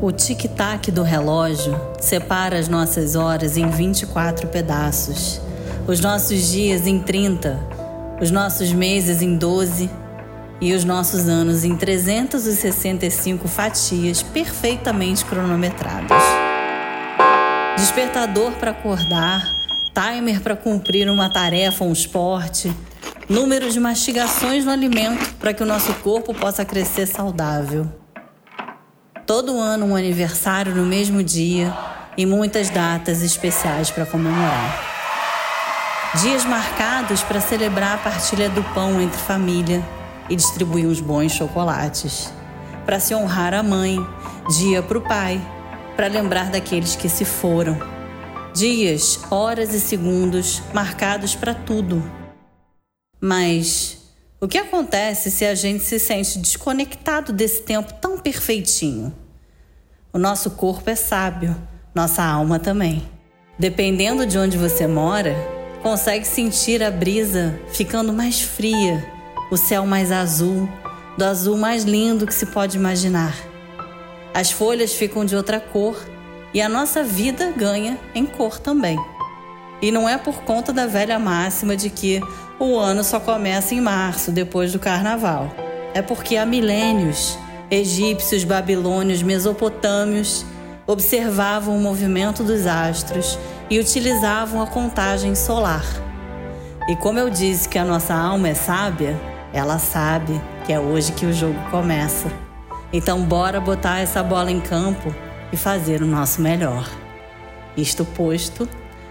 O tic-tac do relógio separa as nossas horas em 24 pedaços, os nossos dias em 30, os nossos meses em 12 e os nossos anos em 365 fatias perfeitamente cronometradas. Despertador para acordar, timer para cumprir uma tarefa, um esporte, número de mastigações no alimento para que o nosso corpo possa crescer saudável. Todo ano um aniversário no mesmo dia e muitas datas especiais para comemorar. Dias marcados para celebrar a partilha do pão entre família e distribuir os bons chocolates. Para se honrar a mãe, dia para o pai, para lembrar daqueles que se foram. Dias, horas e segundos marcados para tudo. Mas o que acontece se a gente se sente desconectado desse tempo tão perfeitinho? O nosso corpo é sábio, nossa alma também. Dependendo de onde você mora, consegue sentir a brisa ficando mais fria, o céu mais azul, do azul mais lindo que se pode imaginar. As folhas ficam de outra cor e a nossa vida ganha em cor também. E não é por conta da velha máxima de que o ano só começa em março, depois do carnaval. É porque há milênios, egípcios, babilônios, mesopotâmios observavam o movimento dos astros e utilizavam a contagem solar. E como eu disse que a nossa alma é sábia, ela sabe que é hoje que o jogo começa. Então, bora botar essa bola em campo e fazer o nosso melhor. Isto posto,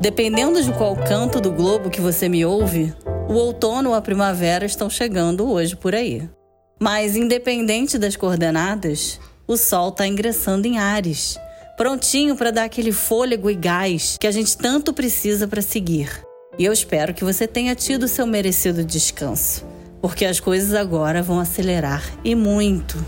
Dependendo de qual canto do globo que você me ouve, o outono ou a primavera estão chegando hoje por aí. Mas, independente das coordenadas, o Sol está ingressando em Ares, prontinho para dar aquele fôlego e gás que a gente tanto precisa para seguir. E eu espero que você tenha tido seu merecido descanso, porque as coisas agora vão acelerar e muito.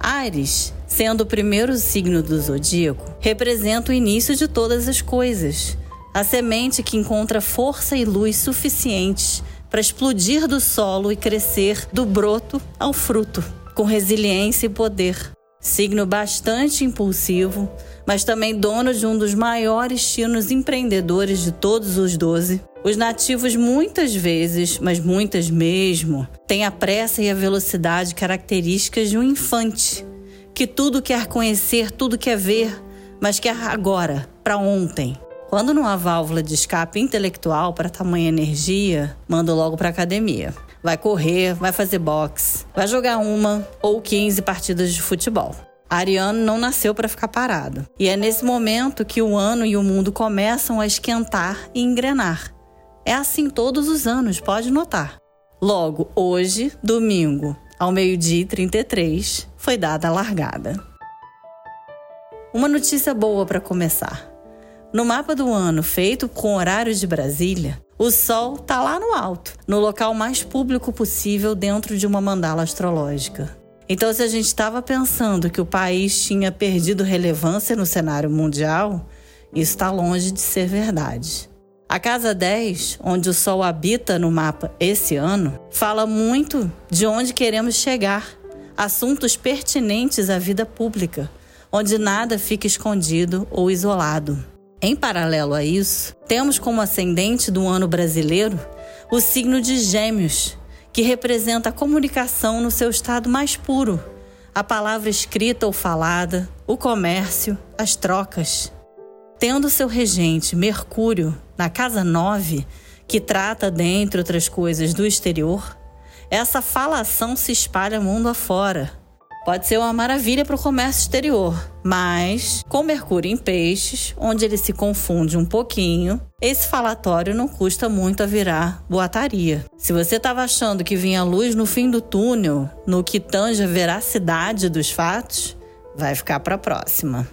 Ares, sendo o primeiro signo do zodíaco, representa o início de todas as coisas a semente que encontra força e luz suficientes para explodir do solo e crescer do broto ao fruto, com resiliência e poder. Signo bastante impulsivo, mas também dono de um dos maiores tinos empreendedores de todos os doze. Os nativos muitas vezes, mas muitas mesmo, têm a pressa e a velocidade características de um infante, que tudo quer conhecer, tudo quer ver, mas quer agora, para ontem. Quando não há válvula de escape intelectual para tamanha energia, manda logo para academia. Vai correr, vai fazer boxe, vai jogar uma ou 15 partidas de futebol. Ariano não nasceu para ficar parado. E é nesse momento que o ano e o mundo começam a esquentar e engrenar. É assim todos os anos, pode notar. Logo, hoje, domingo, ao meio-dia e 33, foi dada a largada. Uma notícia boa para começar. No mapa do ano feito com horário de Brasília, o Sol está lá no alto, no local mais público possível dentro de uma mandala astrológica. Então, se a gente estava pensando que o país tinha perdido relevância no cenário mundial, isso está longe de ser verdade. A casa 10, onde o Sol habita no mapa esse ano, fala muito de onde queremos chegar, assuntos pertinentes à vida pública, onde nada fica escondido ou isolado. Em paralelo a isso, temos como ascendente do ano brasileiro o signo de Gêmeos, que representa a comunicação no seu estado mais puro, a palavra escrita ou falada, o comércio, as trocas. Tendo seu regente Mercúrio na casa 9, que trata, dentre outras coisas, do exterior, essa falação se espalha mundo afora pode ser uma maravilha para o comércio exterior, mas com Mercúrio em Peixes, onde ele se confunde um pouquinho, esse falatório não custa muito a virar boataria. Se você estava achando que vinha luz no fim do túnel, no que tange a veracidade dos fatos, vai ficar para a próxima.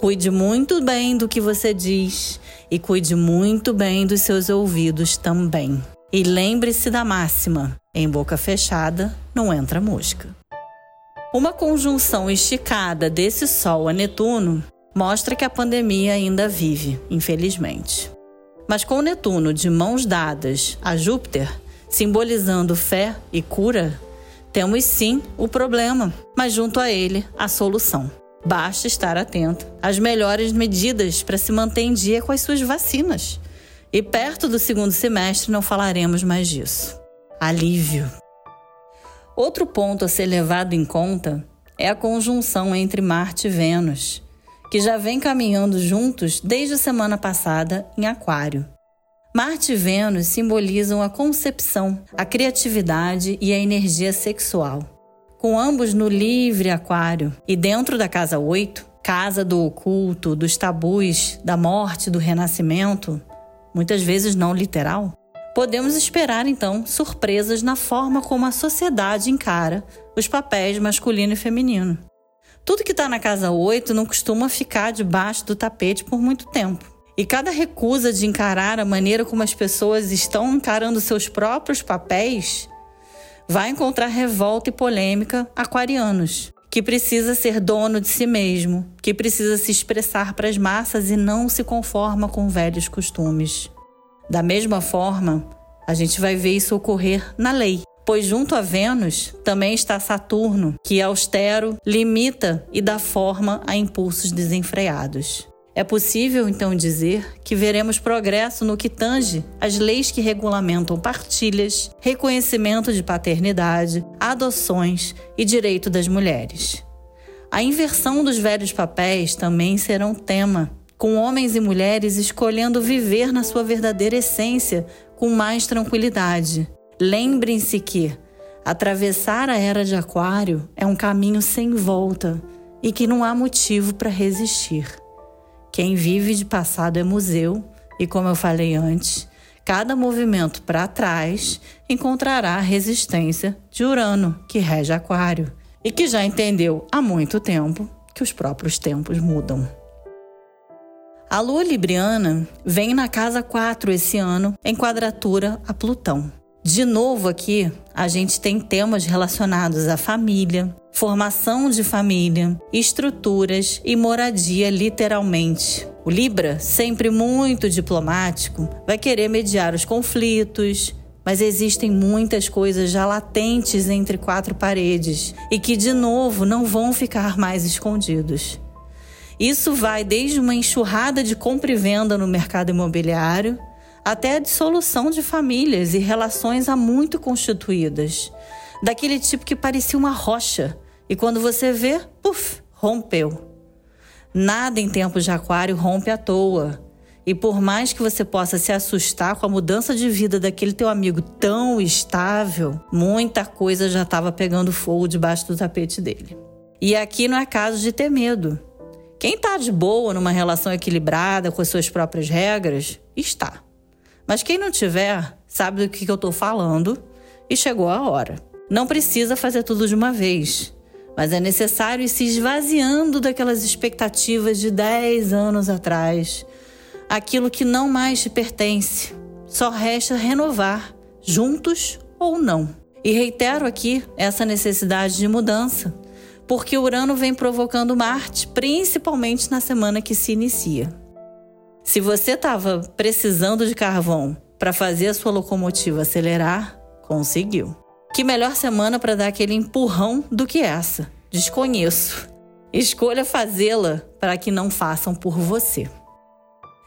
Cuide muito bem do que você diz e cuide muito bem dos seus ouvidos também. E lembre-se da máxima: em boca fechada não entra mosca. Uma conjunção esticada desse Sol a Netuno mostra que a pandemia ainda vive, infelizmente. Mas com Netuno de mãos dadas a Júpiter, simbolizando fé e cura, temos sim o problema, mas junto a ele a solução. Basta estar atento às melhores medidas para se manter em dia com as suas vacinas. E perto do segundo semestre não falaremos mais disso. Alívio. Outro ponto a ser levado em conta é a conjunção entre Marte e Vênus, que já vem caminhando juntos desde a semana passada em Aquário. Marte e Vênus simbolizam a concepção, a criatividade e a energia sexual. Com ambos no livre Aquário e dentro da casa 8, casa do oculto, dos tabus, da morte, do renascimento, muitas vezes não literal, podemos esperar então surpresas na forma como a sociedade encara os papéis masculino e feminino. Tudo que está na casa 8 não costuma ficar debaixo do tapete por muito tempo. E cada recusa de encarar a maneira como as pessoas estão encarando seus próprios papéis vai encontrar revolta e polêmica aquarianos, que precisa ser dono de si mesmo, que precisa se expressar para as massas e não se conforma com velhos costumes. Da mesma forma, a gente vai ver isso ocorrer na lei, pois junto a Vênus também está Saturno, que é austero, limita e dá forma a impulsos desenfreados. É possível então dizer que veremos progresso no que tange as leis que regulamentam partilhas, reconhecimento de paternidade, adoções e direito das mulheres. A inversão dos velhos papéis também será um tema, com homens e mulheres escolhendo viver na sua verdadeira essência com mais tranquilidade. Lembrem-se que atravessar a era de Aquário é um caminho sem volta e que não há motivo para resistir. Quem vive de passado é museu, e como eu falei antes, cada movimento para trás encontrará a resistência de Urano, que rege Aquário, e que já entendeu há muito tempo que os próprios tempos mudam. A lua libriana vem na casa 4 esse ano, em quadratura a Plutão. De novo aqui, a gente tem temas relacionados à família, formação de família, estruturas e moradia, literalmente. O Libra, sempre muito diplomático, vai querer mediar os conflitos, mas existem muitas coisas já latentes entre quatro paredes e que, de novo, não vão ficar mais escondidos. Isso vai desde uma enxurrada de compra e venda no mercado imobiliário até a dissolução de famílias e relações há muito constituídas, daquele tipo que parecia uma rocha e quando você vê, puf, rompeu. Nada em tempos de aquário rompe à toa. E por mais que você possa se assustar com a mudança de vida daquele teu amigo tão estável, muita coisa já estava pegando fogo debaixo do tapete dele. E aqui não é caso de ter medo. Quem está de boa numa relação equilibrada com as suas próprias regras, está. Mas quem não tiver, sabe do que eu estou falando e chegou a hora. Não precisa fazer tudo de uma vez, mas é necessário ir se esvaziando daquelas expectativas de 10 anos atrás. Aquilo que não mais te pertence. Só resta renovar, juntos ou não. E reitero aqui essa necessidade de mudança, porque Urano vem provocando Marte, principalmente na semana que se inicia. Se você estava precisando de carvão para fazer a sua locomotiva acelerar, conseguiu. Que melhor semana para dar aquele empurrão do que essa? Desconheço. Escolha fazê-la para que não façam por você.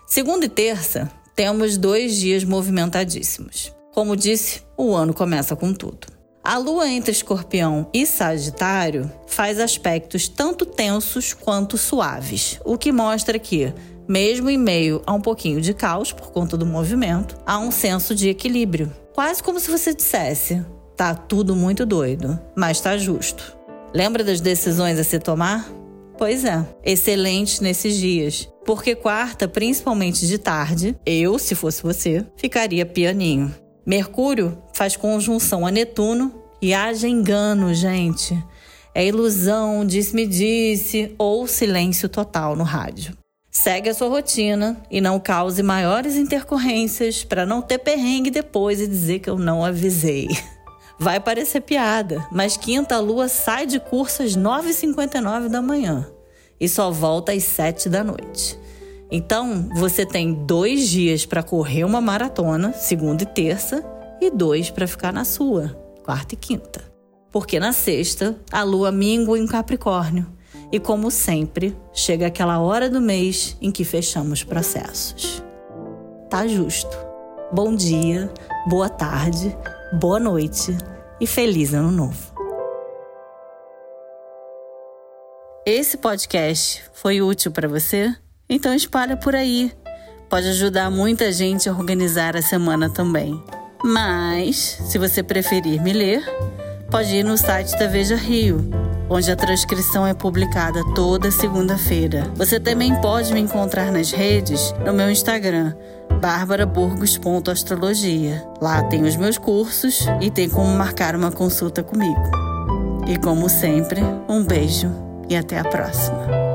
Segunda e terça, temos dois dias movimentadíssimos. Como disse, o ano começa com tudo. A lua entre Escorpião e Sagitário faz aspectos tanto tensos quanto suaves, o que mostra que mesmo em meio a um pouquinho de caos por conta do movimento, há um senso de equilíbrio. Quase como se você dissesse: tá tudo muito doido, mas tá justo. Lembra das decisões a se tomar? Pois é, excelente nesses dias. Porque quarta, principalmente de tarde, eu, se fosse você, ficaria pianinho. Mercúrio faz conjunção a Netuno e haja engano, gente. É ilusão, disse-me-disse ou silêncio total no rádio. Segue a sua rotina e não cause maiores intercorrências para não ter perrengue depois e dizer que eu não avisei. Vai parecer piada, mas quinta lua sai de curso às 9h59 da manhã e só volta às 7 da noite. Então, você tem dois dias para correr uma maratona, segunda e terça, e dois para ficar na sua, quarta e quinta. Porque na sexta, a lua mingua em Capricórnio. E como sempre, chega aquela hora do mês em que fechamos processos. Tá justo. Bom dia, boa tarde, boa noite e feliz ano novo. Esse podcast foi útil para você? Então espalha por aí. Pode ajudar muita gente a organizar a semana também. Mas, se você preferir me ler, pode ir no site da Veja Rio, onde a transcrição é publicada toda segunda-feira. Você também pode me encontrar nas redes no meu Instagram, barbaraburgos.astrologia. Lá tem os meus cursos e tem como marcar uma consulta comigo. E como sempre, um beijo e até a próxima.